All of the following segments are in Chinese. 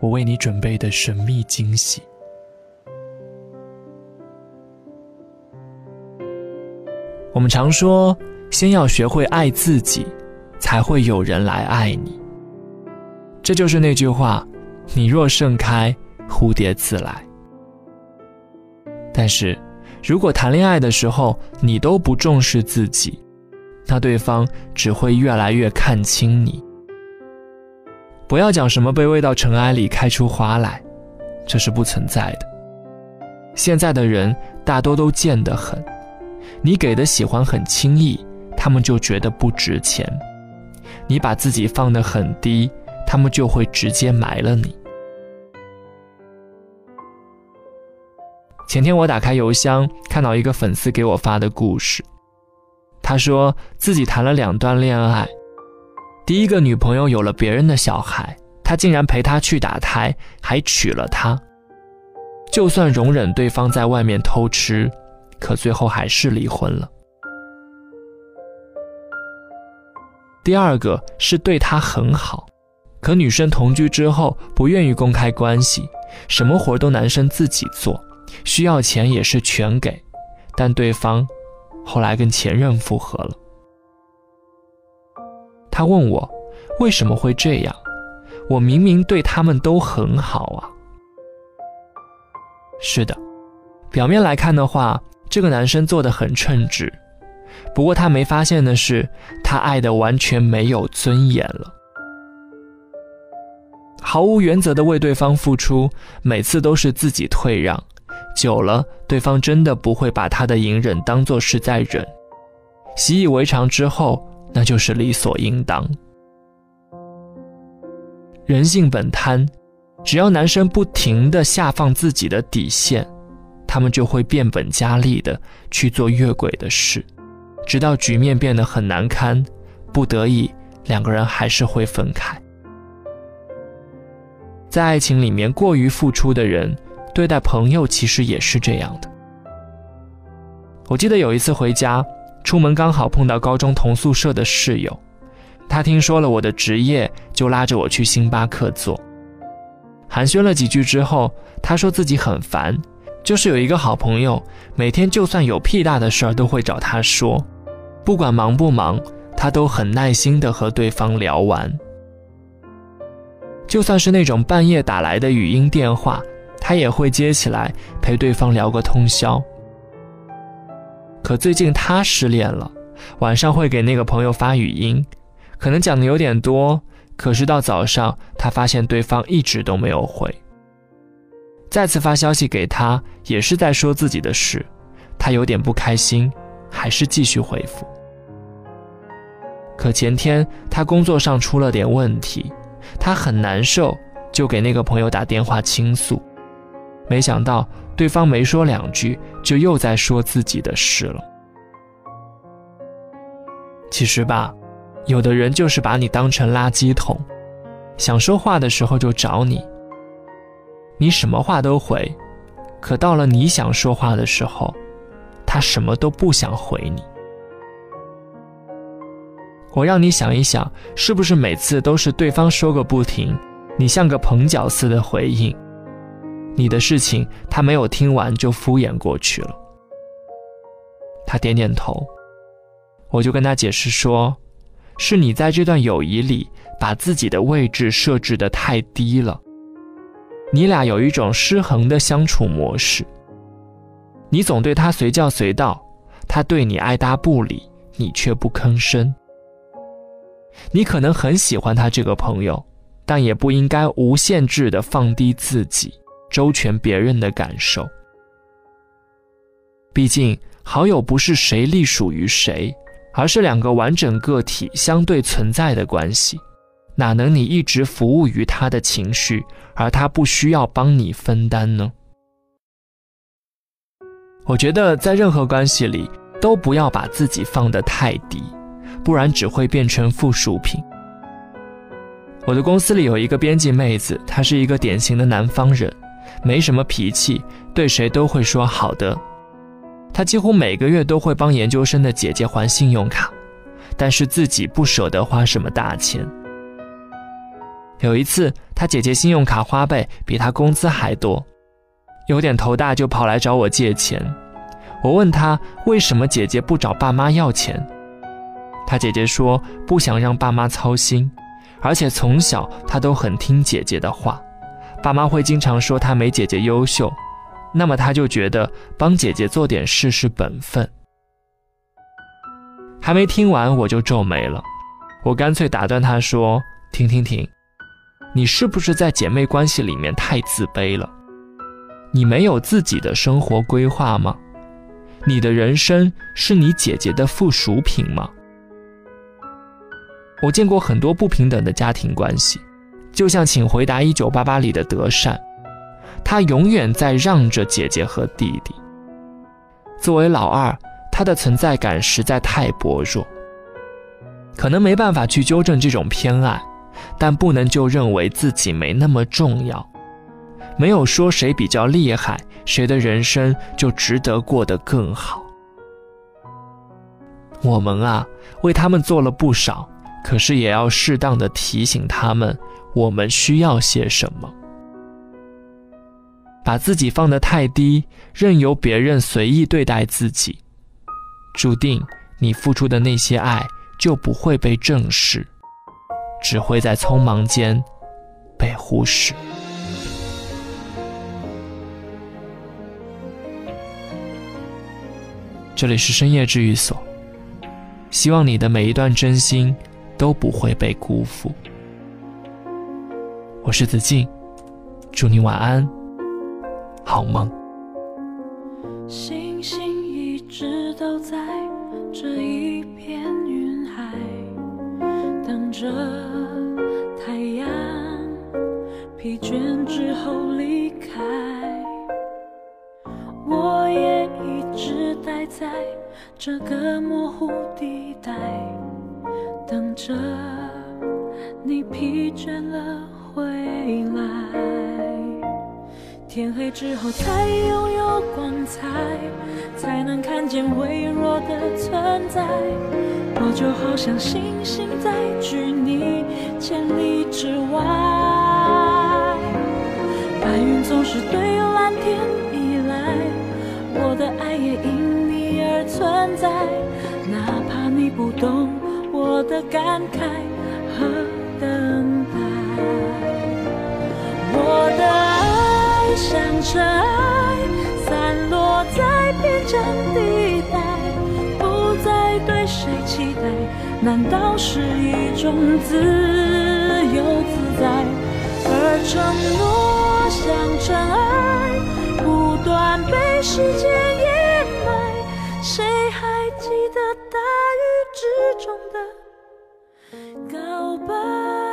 我为你准备的神秘惊喜。我们常说，先要学会爱自己，才会有人来爱你。这就是那句话：“你若盛开，蝴蝶自来。”但是，如果谈恋爱的时候你都不重视自己，那对方只会越来越看清你。不要讲什么卑微到尘埃里开出花来，这是不存在的。现在的人大多都贱得很。你给的喜欢很轻易，他们就觉得不值钱；你把自己放得很低，他们就会直接埋了你。前天我打开邮箱，看到一个粉丝给我发的故事。他说自己谈了两段恋爱，第一个女朋友有了别人的小孩，他竟然陪她去打胎，还娶了她。就算容忍对方在外面偷吃。可最后还是离婚了。第二个是对他很好，可女生同居之后不愿意公开关系，什么活都男生自己做，需要钱也是全给，但对方后来跟前任复合了。他问我为什么会这样，我明明对他们都很好啊。是的，表面来看的话。这个男生做的很称职，不过他没发现的是，他爱的完全没有尊严了，毫无原则的为对方付出，每次都是自己退让，久了，对方真的不会把他的隐忍当做是在忍，习以为常之后，那就是理所应当。人性本贪，只要男生不停的下放自己的底线。他们就会变本加厉的去做越轨的事，直到局面变得很难堪，不得已两个人还是会分开。在爱情里面过于付出的人，对待朋友其实也是这样的。我记得有一次回家，出门刚好碰到高中同宿舍的室友，他听说了我的职业，就拉着我去星巴克坐。寒暄了几句之后，他说自己很烦。就是有一个好朋友，每天就算有屁大的事儿都会找他说，不管忙不忙，他都很耐心的和对方聊完。就算是那种半夜打来的语音电话，他也会接起来陪对方聊个通宵。可最近他失恋了，晚上会给那个朋友发语音，可能讲的有点多，可是到早上他发现对方一直都没有回。再次发消息给他，也是在说自己的事，他有点不开心，还是继续回复。可前天他工作上出了点问题，他很难受，就给那个朋友打电话倾诉，没想到对方没说两句，就又在说自己的事了。其实吧，有的人就是把你当成垃圾桶，想说话的时候就找你。你什么话都回，可到了你想说话的时候，他什么都不想回你。我让你想一想，是不是每次都是对方说个不停，你像个捧脚似的回应？你的事情他没有听完就敷衍过去了。他点点头，我就跟他解释说，是你在这段友谊里把自己的位置设置的太低了。你俩有一种失衡的相处模式，你总对他随叫随到，他对你爱搭不理，你却不吭声。你可能很喜欢他这个朋友，但也不应该无限制的放低自己，周全别人的感受。毕竟，好友不是谁隶属于谁，而是两个完整个体相对存在的关系，哪能你一直服务于他的情绪，而他不需要帮你分担呢？我觉得在任何关系里，都不要把自己放得太低，不然只会变成附属品。我的公司里有一个编辑妹子，她是一个典型的南方人，没什么脾气，对谁都会说好的。他几乎每个月都会帮研究生的姐姐还信用卡，但是自己不舍得花什么大钱。有一次，他姐姐信用卡花呗比他工资还多。有点头大，就跑来找我借钱。我问他为什么姐姐不找爸妈要钱，他姐姐说不想让爸妈操心，而且从小他都很听姐姐的话，爸妈会经常说他没姐姐优秀，那么他就觉得帮姐姐做点事是本分。还没听完我就皱眉了，我干脆打断他说：“停停停，你是不是在姐妹关系里面太自卑了？”你没有自己的生活规划吗？你的人生是你姐姐的附属品吗？我见过很多不平等的家庭关系，就像《请回答一九八八》里的德善，他永远在让着姐姐和弟弟。作为老二，他的存在感实在太薄弱，可能没办法去纠正这种偏爱，但不能就认为自己没那么重要。没有说谁比较厉害，谁的人生就值得过得更好。我们啊，为他们做了不少，可是也要适当的提醒他们，我们需要些什么。把自己放得太低，任由别人随意对待自己，注定你付出的那些爱就不会被正视，只会在匆忙间被忽视。这里是深夜治愈所，希望你的每一段真心都不会被辜负。我是子静，祝你晚安，好梦。星星一直都在这一片云海，等着太阳疲倦之后离开。我也一直待在这个模糊地带，等着你疲倦了回来。天黑之后才拥有光彩，才能看见微弱的存在。我就好像星星在距你千里之外，白云总是对蓝天依赖。我的爱也因你而存在，哪怕你不懂我的感慨和等待。像尘埃，散落在边疆地带，不再对谁期待，难道是一种自由自在？而承诺像尘埃。不断被时间掩埋，谁还记得大雨之中的告白？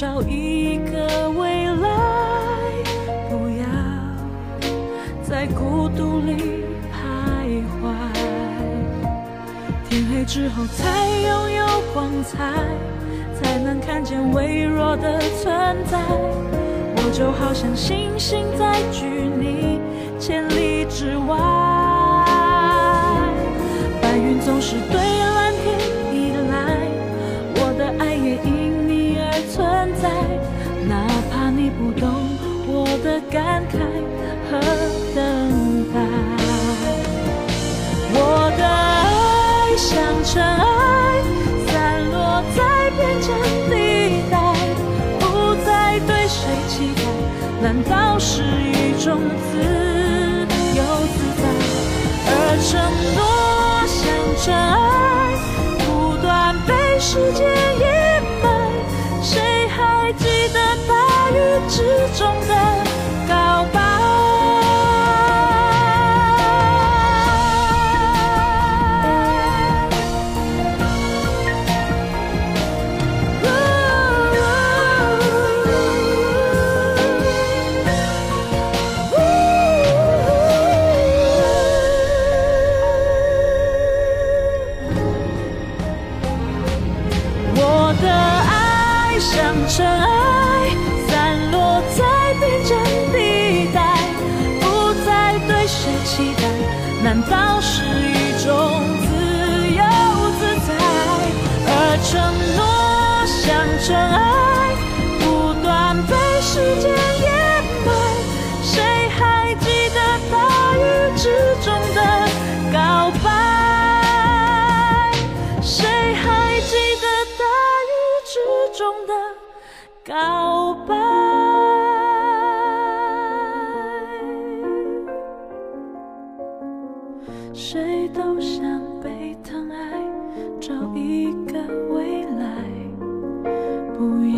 找一个未来，不要在孤独里徘徊。天黑之后才拥有光彩，才能看见微弱的存在。我就好像星星在距你千里之外，难道是一种自由自在而承诺像尘埃不断被时间掩埋谁还记得大雨之中的我的爱像尘埃，散落在边疆地带，不再对谁期待，难道是一种自由自在？而承诺像尘埃，告白？谁都想被疼爱，找一个未来，不要